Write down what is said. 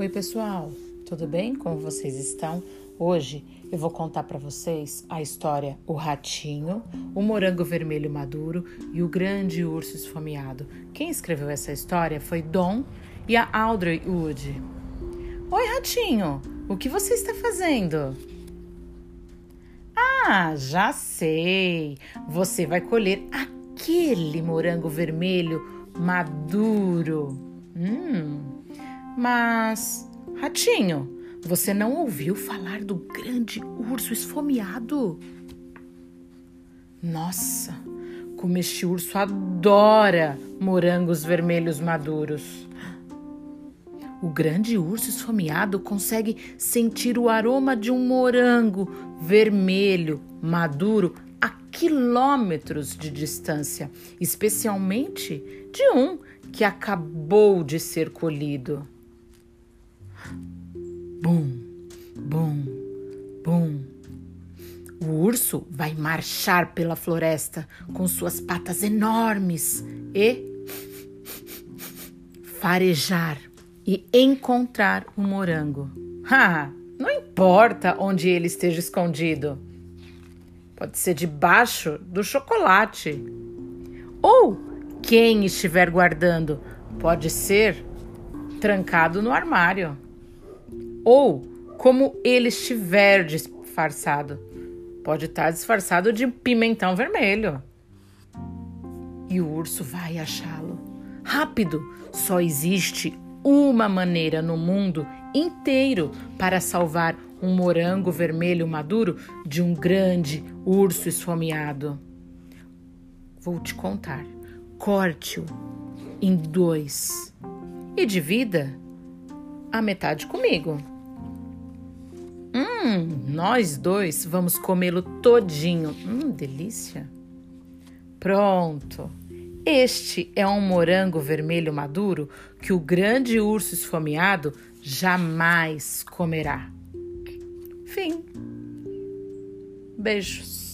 Oi, pessoal, tudo bem? Como vocês estão? Hoje eu vou contar para vocês a história O Ratinho, o Morango Vermelho Maduro e o Grande Urso Esfomeado. Quem escreveu essa história foi Dom e a Audrey Wood. Oi, Ratinho, o que você está fazendo? Ah, já sei! Você vai colher aquele morango vermelho maduro. Hum. Mas, Ratinho, você não ouviu falar do grande urso esfomeado? Nossa, como este urso adora morangos vermelhos maduros. O grande urso esfomeado consegue sentir o aroma de um morango vermelho maduro a quilômetros de distância, especialmente de um que acabou de ser colhido. Bum, bum, bum. O urso vai marchar pela floresta com suas patas enormes e farejar e encontrar o morango. Ah, não importa onde ele esteja escondido. Pode ser debaixo do chocolate. Ou quem estiver guardando, pode ser trancado no armário ou como ele estiver disfarçado. Pode estar disfarçado de pimentão vermelho. E o urso vai achá-lo. Rápido! Só existe uma maneira no mundo inteiro para salvar um morango vermelho maduro de um grande urso esfomeado. Vou te contar. Corte-o em dois e divida a metade comigo. Hum, nós dois vamos comê-lo todinho. Hum, delícia. Pronto. Este é um morango vermelho maduro que o grande urso esfomeado jamais comerá. Fim. Beijos.